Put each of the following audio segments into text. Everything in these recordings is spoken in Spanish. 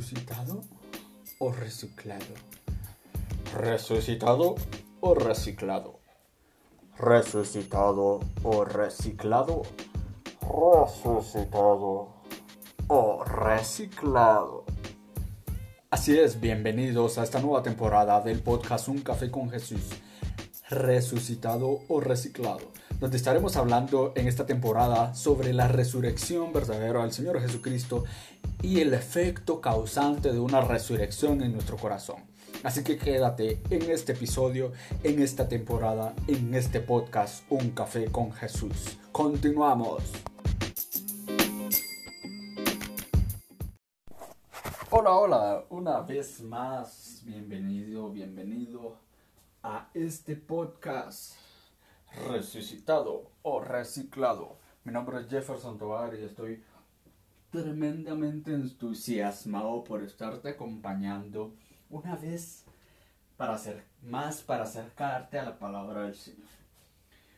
¿Resucitado o reciclado? ¿Resucitado o reciclado? ¿Resucitado o reciclado? ¿Resucitado o reciclado? Así es, bienvenidos a esta nueva temporada del podcast Un Café con Jesús. ¿Resucitado o reciclado? donde estaremos hablando en esta temporada sobre la resurrección verdadera del Señor Jesucristo y el efecto causante de una resurrección en nuestro corazón. Así que quédate en este episodio, en esta temporada, en este podcast Un Café con Jesús. Continuamos. Hola, hola, una vez más, bienvenido, bienvenido a este podcast resucitado o reciclado. Mi nombre es Jefferson Tovar y estoy tremendamente entusiasmado por estarte acompañando una vez para hacer más para acercarte a la palabra del Señor.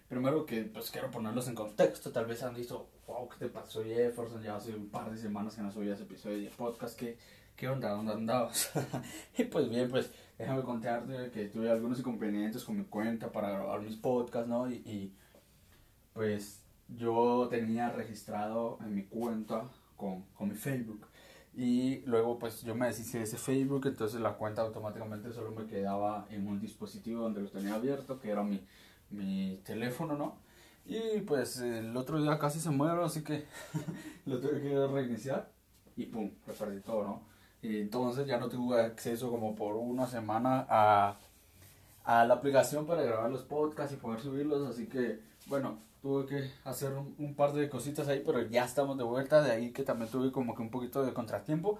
Primero que pues quiero ponerlos en contexto, tal vez han dicho, wow, ¿qué te pasó Jefferson? Ya hace un par de semanas que no subías episodio de podcast, ¿qué, qué onda? ¿Dónde andabas? y pues bien, pues déjame contarte que tuve algunos inconvenientes con mi cuenta para grabar mis podcasts, ¿no? Y, pues yo tenía registrado en mi cuenta con, con, mi Facebook. Y luego pues yo me deshice de ese Facebook, entonces la cuenta automáticamente solo me quedaba en un dispositivo donde lo tenía abierto, que era mi, mi teléfono, ¿no? Y pues el otro día casi se muero, así que lo tuve que reiniciar y pum, perdí todo, ¿no? Y entonces ya no tuve acceso como por una semana a, a la aplicación para grabar los podcasts y poder subirlos. Así que, bueno, tuve que hacer un, par de cositas ahí, pero ya estamos de vuelta. De ahí que también tuve como que un poquito de contratiempo.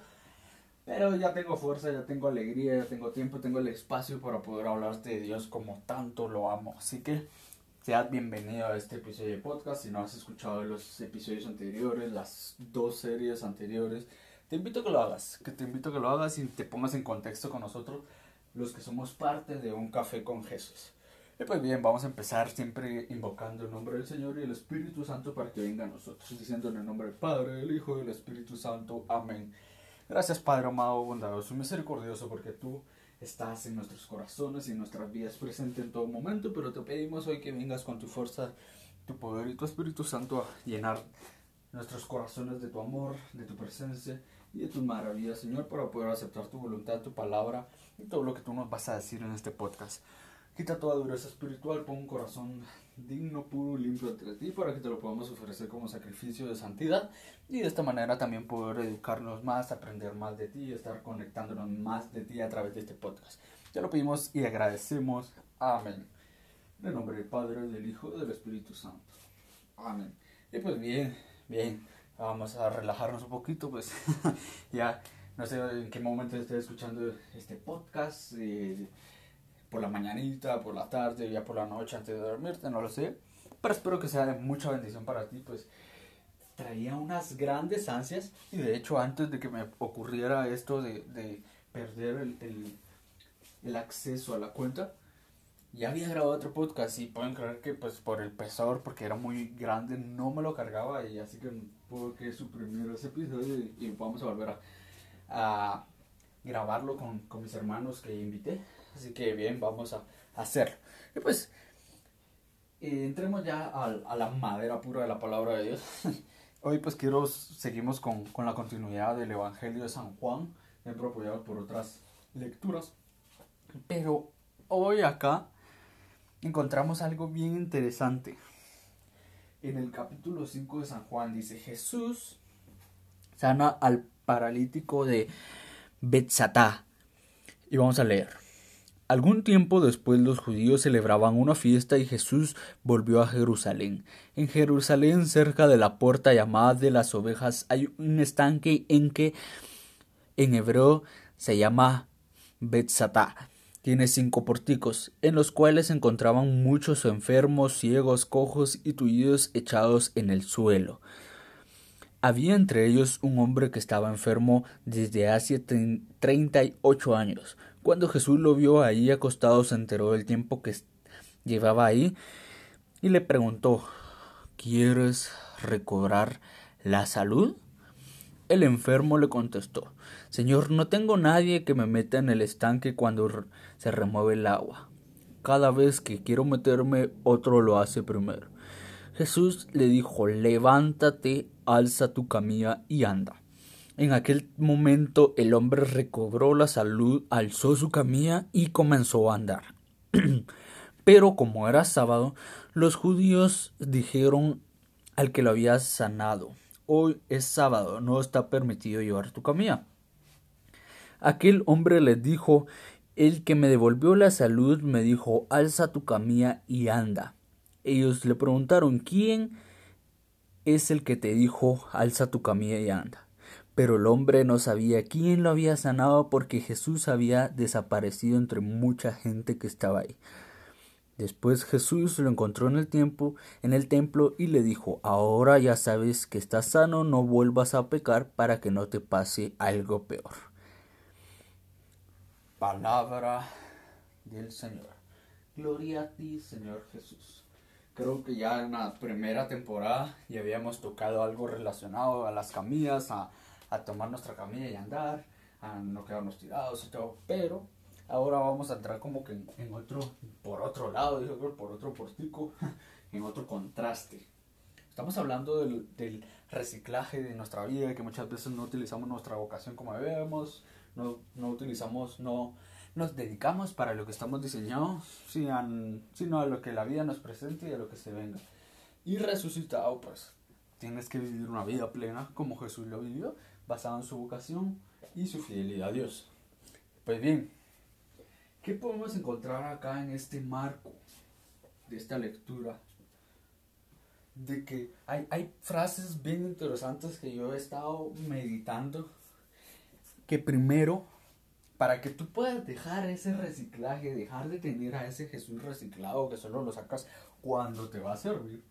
Pero ya tengo fuerza, ya tengo alegría, ya tengo tiempo, tengo el espacio para poder hablarte de Dios como tanto lo amo. Así que seas bienvenido a este episodio de podcast. Si no has escuchado los episodios anteriores, las dos series anteriores, te invito que lo hagas, que te invito que lo hagas y te pongas en contexto con nosotros, los que somos parte de un café con Jesús. Y pues bien, vamos a empezar siempre invocando el nombre del Señor y el Espíritu Santo para que venga a nosotros, diciendo en el nombre del Padre, del Hijo y del Espíritu Santo. Amén. Gracias Padre amado, bondadoso y misericordioso, porque tú estás en nuestros corazones y en nuestras vidas presente en todo momento, pero te pedimos hoy que vengas con tu fuerza, tu poder y tu Espíritu Santo a llenar nuestros corazones de tu amor, de tu presencia y de tus maravillas, Señor, para poder aceptar tu voluntad, tu palabra y todo lo que tú nos vas a decir en este podcast. Quita toda dureza espiritual, pon un corazón digno, puro, limpio ante ti para que te lo podamos ofrecer como sacrificio de santidad y de esta manera también poder educarnos más, aprender más de ti y estar conectándonos más de ti a través de este podcast. Ya lo pedimos y agradecemos. Amén. En el nombre del Padre, del Hijo del Espíritu Santo. Amén. Y pues bien, bien vamos a relajarnos un poquito, pues ya no sé en qué momento estés escuchando este podcast, eh, por la mañanita, por la tarde, ya por la noche antes de dormirte, no lo sé, pero espero que sea de mucha bendición para ti, pues traía unas grandes ansias. Y de hecho antes de que me ocurriera esto de, de perder el, el, el acceso a la cuenta, ya había grabado otro podcast. Y pueden creer que pues por el pesador, porque era muy grande, no me lo cargaba. Y así que puedo que suprimir ese episodio y, vamos a volver a, grabarlo con, con, mis hermanos que invité. Así que bien, vamos a, hacerlo. Y pues eh, entremos ya a, a, la madera pura de la palabra de Dios. Hoy pues quiero, seguimos con, con la continuidad del Evangelio de San Juan, siempre apoyado por otras lecturas. Pero hoy acá encontramos algo bien interesante. En el capítulo 5 de San Juan dice, Jesús sana al paralítico de Betzatá. Y vamos a leer. Algún tiempo después los judíos celebraban una fiesta y Jesús volvió a Jerusalén. En Jerusalén, cerca de la puerta llamada de las ovejas, hay un estanque en que en hebreo se llama Betzatá tiene cinco porticos, en los cuales se encontraban muchos enfermos, ciegos, cojos y tullidos echados en el suelo. Había entre ellos un hombre que estaba enfermo desde hace treinta y ocho años. Cuando Jesús lo vio ahí acostado, se enteró del tiempo que llevaba ahí y le preguntó ¿Quieres recobrar la salud? El enfermo le contestó, Señor, no tengo nadie que me meta en el estanque cuando se remueve el agua. Cada vez que quiero meterme, otro lo hace primero. Jesús le dijo, levántate, alza tu camilla y anda. En aquel momento el hombre recobró la salud, alzó su camilla y comenzó a andar. Pero como era sábado, los judíos dijeron al que lo había sanado, hoy es sábado, no está permitido llevar tu camilla. Aquel hombre les dijo, el que me devolvió la salud me dijo, alza tu camilla y anda. Ellos le preguntaron, ¿quién es el que te dijo, alza tu camilla y anda? Pero el hombre no sabía quién lo había sanado porque Jesús había desaparecido entre mucha gente que estaba ahí. Después Jesús lo encontró en el tiempo, en el templo y le dijo, ahora ya sabes que estás sano, no vuelvas a pecar para que no te pase algo peor. Palabra del Señor. Gloria a ti, Señor Jesús. Creo que ya en la primera temporada ya habíamos tocado algo relacionado a las camillas, a, tomar nuestra camilla y andar, a no quedarnos tirados y todo, pero ahora vamos a entrar como que en, otro, por otro lado, por otro portico, en otro contraste. Estamos hablando del, reciclaje de nuestra vida, que muchas veces no utilizamos nuestra vocación como debemos, no, no utilizamos, no nos dedicamos para lo que estamos diseñados, sino a lo que la vida nos presente y a lo que se venga. Y resucitado, pues tienes que vivir una vida plena como Jesús lo vivió, basado en su vocación y su fidelidad a Dios. Pues bien, ¿Qué podemos encontrar acá en este marco de esta lectura? De que hay, hay frases bien interesantes que yo he estado meditando. Que primero, para que tú puedas dejar ese reciclaje, dejar de tener a ese Jesús reciclado que solo lo sacas cuando te va a servir,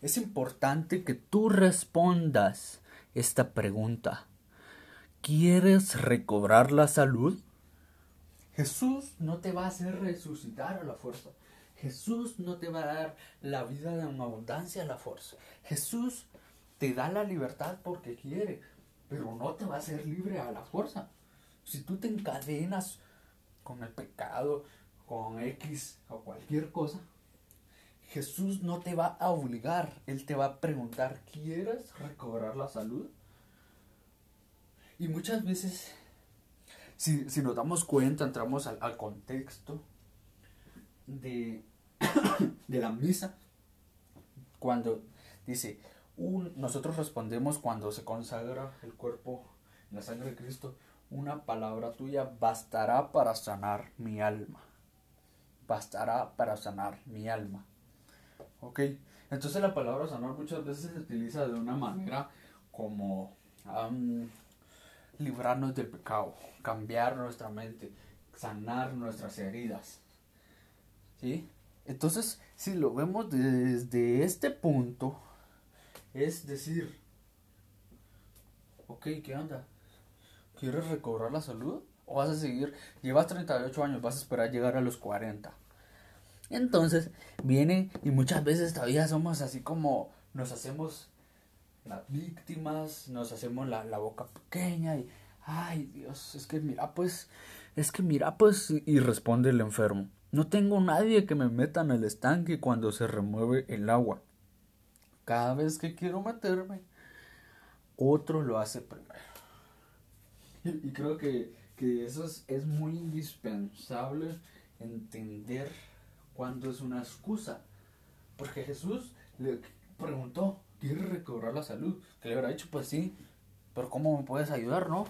es importante que tú respondas esta pregunta. ¿Quieres recobrar la salud? Jesús no te va a hacer resucitar a la fuerza. Jesús no te va a dar la vida de una abundancia a la fuerza. Jesús te da la libertad porque quiere, pero no te va a hacer libre a la fuerza. Si tú te encadenas con el pecado, con X o cualquier cosa, Jesús no te va a obligar, Él te va a preguntar, ¿quieres recobrar la salud? Y muchas veces si, si nos damos cuenta, entramos al, contexto de, de la misa, cuando dice, nosotros respondemos cuando se consagra el cuerpo en la sangre de Cristo, una palabra tuya bastará para sanar mi alma. Bastará para sanar mi alma. ¿Ok? Entonces la palabra sanar muchas veces se utiliza de una manera como librarnos del pecado, cambiar nuestra mente, sanar nuestras heridas. ¿Sí? Entonces, si lo vemos desde este punto, es decir, ok, ¿qué onda? ¿Quieres recobrar la salud? ¿O vas a seguir? Llevas 38 años, vas a esperar llegar a los 40. Entonces, viene y muchas veces todavía somos así como nos hacemos las víctimas, nos hacemos la, boca pequeña y, ay Dios, es que mira pues, es que mira pues, y responde el enfermo, no tengo nadie que me meta en el estanque cuando se remueve el agua. Cada vez que quiero meterme, otro lo hace primero. Y, creo que, que eso es, es muy indispensable entender cuando es una excusa. Porque Jesús le preguntó, ¿quieres recobrar la salud? Que le hubiera dicho, pues sí, pero ¿cómo me puedes ayudar, no?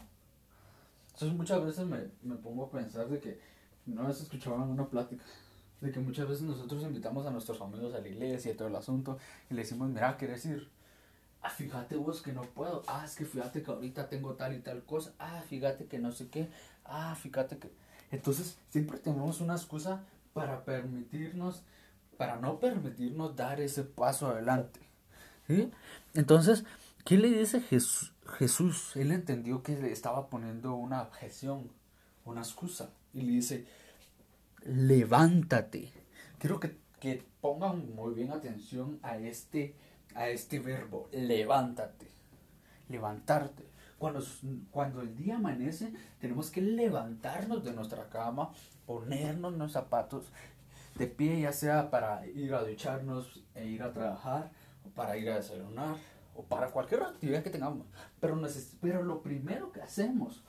Entonces muchas veces me, me pongo a pensar de que, una vez escuchaba en una plática, de que muchas veces nosotros invitamos a nuestros amigos a la iglesia y todo el asunto, y le decimos, mira, ¿quieres ir? Ah, fíjate vos que no puedo. Ah, es que fíjate que ahorita tengo tal y tal cosa. Ah, fíjate que no sé qué. Ah, fíjate que... Entonces, siempre tenemos una excusa para permitirnos, para no permitirnos dar ese paso adelante. Entonces, ¿qué le dice Jesús? Jesús, él entendió que le estaba poniendo una objeción, una excusa, y le dice, levántate. Quiero que, que pongan muy bien atención a este, a este verbo, levántate. levantarte. Cuando, cuando el día amanece, tenemos que levantarnos de nuestra cama, ponernos los zapatos de pie, ya sea para ir a ducharnos e ir a trabajar, o para ir a desayunar, o para cualquier actividad que tengamos. Pero, pero lo primero que hacemos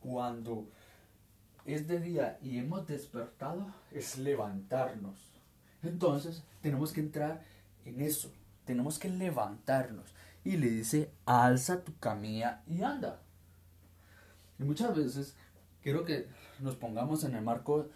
cuando es de día y hemos despertado es levantarnos. Entonces tenemos que entrar en eso. Tenemos que levantarnos. Y le dice, alza tu camilla y anda. Y muchas veces quiero que nos pongamos en el marco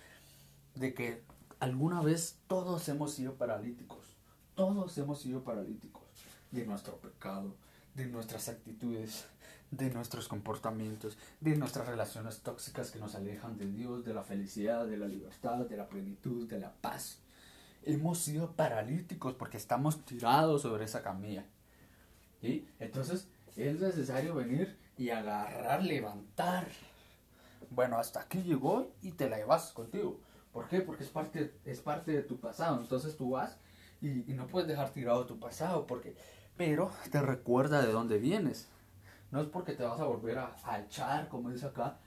de que alguna vez todos hemos sido paralíticos. Todos hemos sido paralíticos de nuestro pecado, de nuestras actitudes, de nuestros comportamientos, de nuestras relaciones tóxicas que nos alejan de Dios, de la felicidad, de la libertad, de la plenitud, de la paz. Hemos sido paralíticos porque estamos tirados sobre esa camilla. ¿Sí? Entonces es necesario venir y agarrar, levantar. Bueno, hasta aquí llegó y te la llevas contigo. ¿Por qué? Porque es parte, es parte de tu pasado. Entonces tú vas y, no puedes dejar tirado tu pasado. Porque, pero te recuerda de dónde vienes. No es porque te vas a volver a, echar, como dice acá,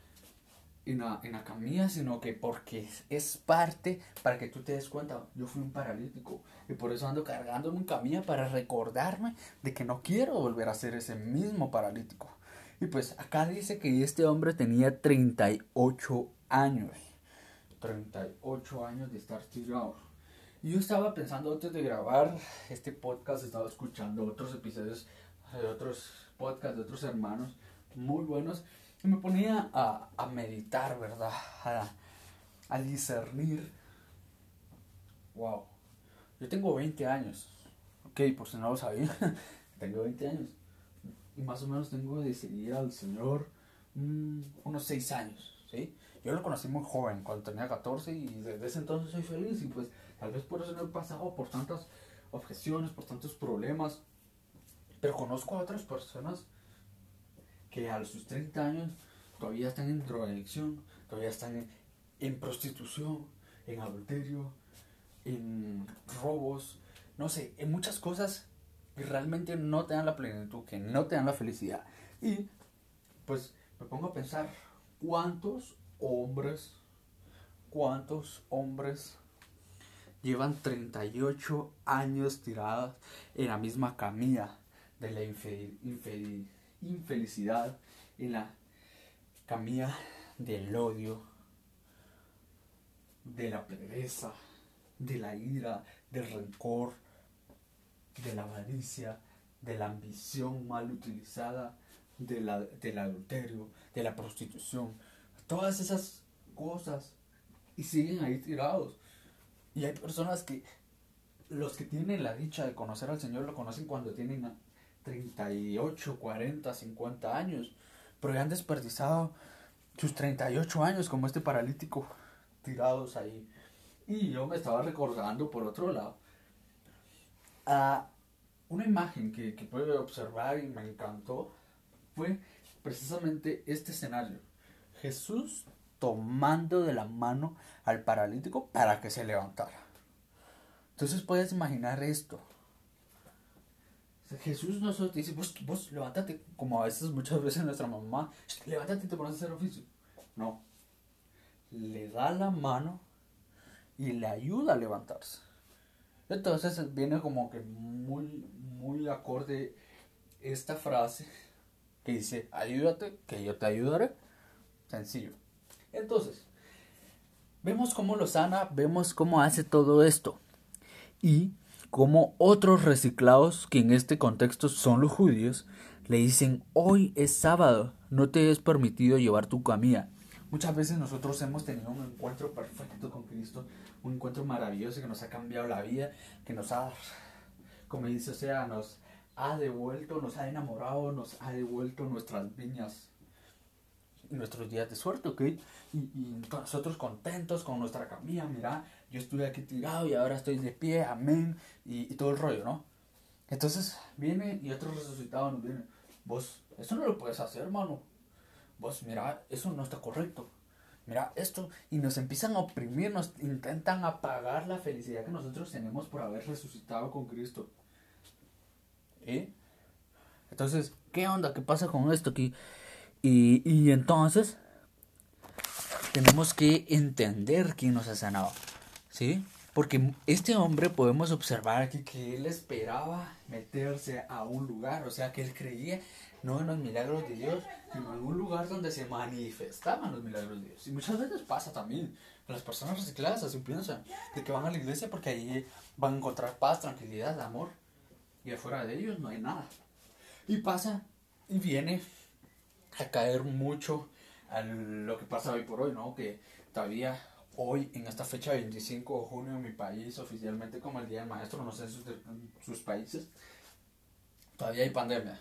en la, en la camilla, sino que porque es parte para que tú te des cuenta, yo fui un paralítico y por eso ando cargando en camilla para recordarme de que no quiero volver a ser ese mismo paralítico. Y pues acá dice que este hombre tenía 38 años. 38 años de estar tirado. Y yo estaba pensando antes de grabar este podcast, estaba escuchando otros episodios de otros podcasts de otros hermanos muy buenos y me ponía a, a meditar, ¿verdad? A, a, discernir. Wow. Yo tengo 20 años. Ok, por si no lo sabía, tengo 20 años. Y más o menos tengo de seguir al Señor mm, unos 6 años, ¿sí? Yo lo conocí muy joven, cuando tenía 14 y desde ese entonces soy feliz y pues tal vez por eso no he pasado por tantas objeciones, por tantos problemas pero conozco a otras personas que a sus 30 años todavía están en drogadicción, todavía están en, prostitución, en adulterio, en robos, no sé, en muchas cosas que realmente no te dan la plenitud, que no te dan la felicidad. Y pues me pongo a pensar, ¿cuántos hombres, cuántos hombres llevan 38 años tirados en la misma camilla? de la infelicidad, en la camilla del odio, de la pereza, de la ira, del rencor, de la avaricia, de la ambición mal utilizada, de la, del adulterio, de la prostitución, todas esas cosas y siguen ahí tirados. Y hay personas que los que tienen la dicha de conocer al Señor lo conocen cuando tienen 38, 40, 50 años, pero ya han desperdiciado sus 38 años como este paralítico tirados ahí. Y yo me estaba recordando por otro lado a una imagen que, que pude observar y me encantó fue precisamente este escenario. Jesús tomando de la mano al paralítico para que se levantara. Entonces puedes imaginar esto. Jesús no solo te dice, vos, vos levántate, como a veces, muchas veces nuestra mamá, levántate y te pones a hacer oficio. No. Le da la mano y le ayuda a levantarse. Entonces viene como que muy, muy acorde esta frase que dice, ayúdate, que yo te ayudaré. Sencillo. Entonces, vemos cómo lo sana, vemos cómo hace todo esto. Y como otros reciclados, que en este contexto son los judíos, le dicen, hoy es sábado, no te es permitido llevar tu camilla. Muchas veces nosotros hemos tenido un encuentro perfecto con Cristo, un encuentro maravilloso que nos ha cambiado la vida, que nos ha, como dice, o sea, nos ha devuelto, nos ha enamorado, nos ha devuelto nuestras viñas nuestros días de suerte, ¿ok? Y, y, nosotros contentos con nuestra camilla, mira, yo estuve aquí tirado y ahora estoy de pie, amén, y, y todo el rollo, ¿no? Entonces viene y otro resucitado nos viene, vos, eso no lo puedes hacer, hermano, vos, mira, eso no está correcto, mira esto, y nos empiezan a oprimir, nos intentan apagar la felicidad que nosotros tenemos por haber resucitado con Cristo. ¿Eh? Entonces, ¿qué onda? ¿Qué pasa con esto aquí? Y, y entonces, tenemos que entender quién nos ha sanado. ¿Sí? Porque este hombre podemos observar aquí que él esperaba meterse a un lugar, o sea que él creía no en los milagros de Dios, sino en un lugar donde se manifestaban los milagros de Dios. Y muchas veces pasa también, las personas recicladas así piensan, de que van a la iglesia porque ahí van a encontrar paz, tranquilidad, amor, y afuera de ellos no hay nada. Y pasa y viene a caer mucho a lo que pasa hoy por hoy, ¿no? Que todavía hoy, en esta fecha 25 de junio en mi país, oficialmente como el Día del Maestro, no sé en sus, países, todavía hay pandemia.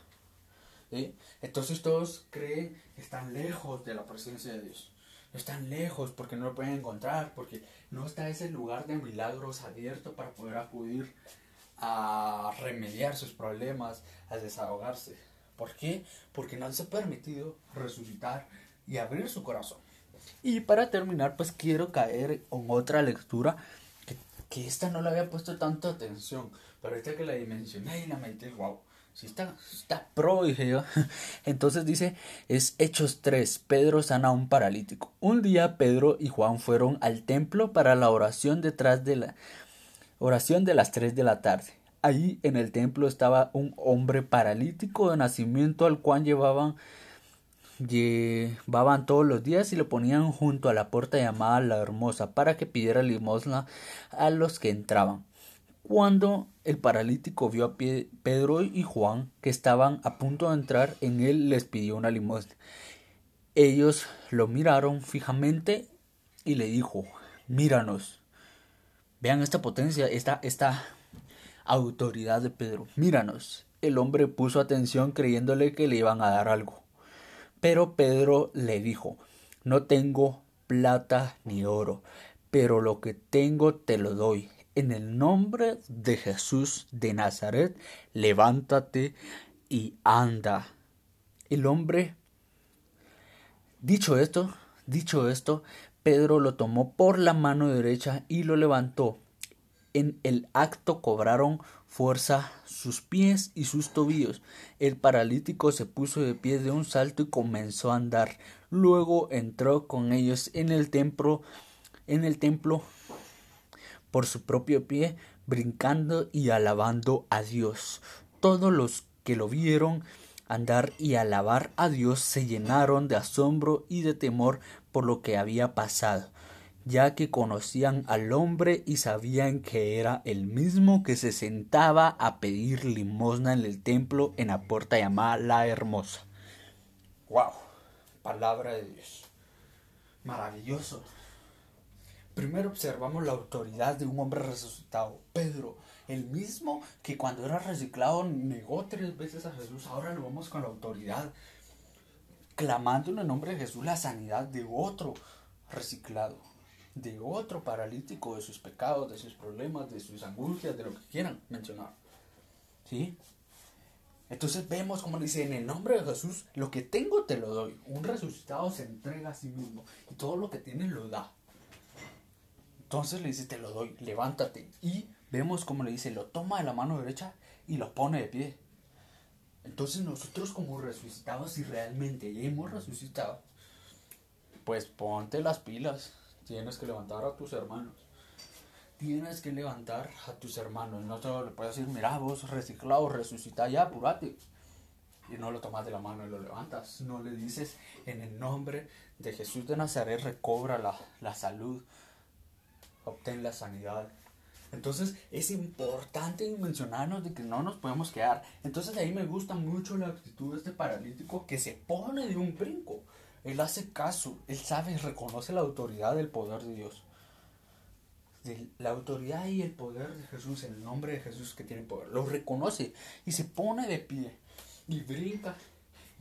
Entonces todos creen que están lejos de la presencia de Dios. Están lejos porque no lo pueden encontrar, porque no está ese lugar de milagros abierto para poder acudir a remediar sus problemas, a desahogarse. ¿Por qué? Porque no se ha permitido resucitar y abrir su corazón. Y para terminar, pues quiero caer en otra lectura que, que esta no le había puesto tanta atención, pero esta que la dimensioné y la medité, wow, si está, está pro, dije yo. Entonces dice, es Hechos 3, Pedro sana a un paralítico. Un día Pedro y Juan fueron al templo para la oración detrás de la oración de las 3 de la tarde. Allí en el templo estaba un hombre paralítico de nacimiento al cual llevaban llevaban todos los días y lo ponían junto a la puerta llamada La Hermosa para que pidiera limosna a los que entraban. Cuando el paralítico vio a Pedro y Juan que estaban a punto de entrar en él, les pidió una limosna. Ellos lo miraron fijamente y le dijo, míranos. Vean esta potencia, esta, esta autoridad de Pedro. Míranos. El hombre puso atención creyéndole que le iban a dar algo. Pero Pedro le dijo, no tengo plata ni oro, pero lo que tengo te lo doy. En el nombre de Jesús de Nazaret, levántate y anda. El hombre, dicho esto, dicho esto, Pedro lo tomó por la mano derecha y lo levantó. En el acto cobraron fuerza sus pies y sus tobillos. El paralítico se puso de pie de un salto y comenzó a andar. Luego entró con ellos en el templo, en el templo por su propio pie, brincando y alabando a Dios. Todos los que lo vieron andar y alabar a Dios se llenaron de asombro y de temor por lo que había pasado ya que conocían al hombre y sabían que era el mismo que se sentaba a pedir limosna en el templo en la puerta llamada La Hermosa. ¡Wow! Palabra de Dios. Maravilloso. Primero observamos la autoridad de un hombre resucitado, Pedro, el mismo que cuando era reciclado negó tres veces a Jesús, ahora lo vemos con la autoridad, clamando en el nombre de Jesús la sanidad de otro reciclado de otro paralítico, de sus pecados, de sus problemas, de sus angustias, de lo que quieran mencionar. ¿Sí? Entonces vemos como dice, en el nombre de Jesús, lo que tengo te lo doy. Un resucitado se entrega a sí mismo y todo lo que tiene lo da. Entonces le dice, te lo doy, levántate. Y vemos como le dice, lo toma de la mano derecha y lo pone de pie. Entonces nosotros como resucitados, si realmente hemos resucitado, pues ponte las pilas. Tienes que levantar a tus hermanos. Tienes que levantar a tus hermanos. No solo le puedes decir, mira, vos reciclado, resucita ya, apurate. Y no lo tomas de la mano y lo levantas. No le dices, en el nombre de Jesús de Nazaret, recobra la, la salud. Obtén la sanidad. Entonces es importante mencionarnos de que no nos podemos quedar. Entonces ahí me gusta mucho la actitud de este paralítico que se pone de un brinco. Él hace caso, él sabe y reconoce la autoridad del poder de Dios. la autoridad y el poder de Jesús, el nombre de Jesús que tiene poder. Lo reconoce y se pone de pie y brinca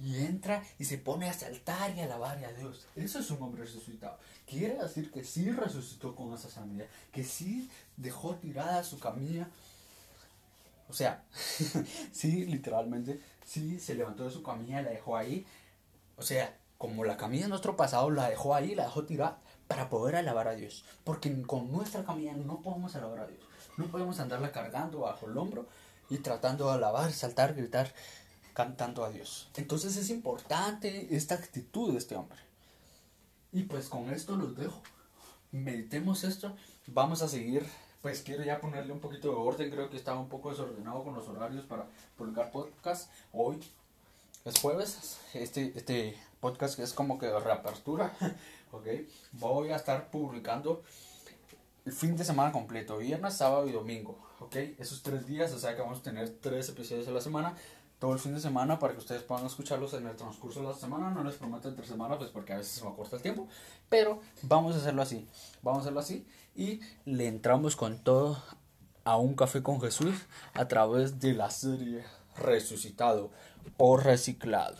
y entra y se pone a saltar y a alabar a Dios. Eso es un hombre resucitado. Quiere decir que sí resucitó con esa sanidad, que sí dejó tirada su camilla. O sea, sí, literalmente, sí se levantó de su camilla la dejó ahí. O sea, como la camilla de nuestro pasado la dejó ahí, la dejó tirar para poder alabar a Dios. Porque con nuestra camilla no podemos alabar a Dios. No podemos andarla cargando bajo el hombro y tratando de alabar, saltar, gritar. cantando a Dios. Entonces es importante esta actitud de este hombre. Y pues con esto los dejo. Meditemos esto. Vamos a seguir. Pues quiero ya ponerle un poquito de orden. Creo que estaba un poco desordenado con los horarios para publicar podcast. Hoy es jueves. Este, este podcast que es como que reapertura. ok. Voy a estar publicando el fin de semana completo. Viernes, sábado y domingo. Ok. Esos tres días. O sea que vamos a tener tres episodios a la semana todo el fin de semana para que ustedes puedan escucharlos en el transcurso de la semana. No les prometo entre semana, pues porque a veces se me corta el tiempo. Pero vamos a hacerlo así. Vamos a hacerlo así. Y le entramos con todo a un café con Jesús a través de la serie Resucitado o Reciclado.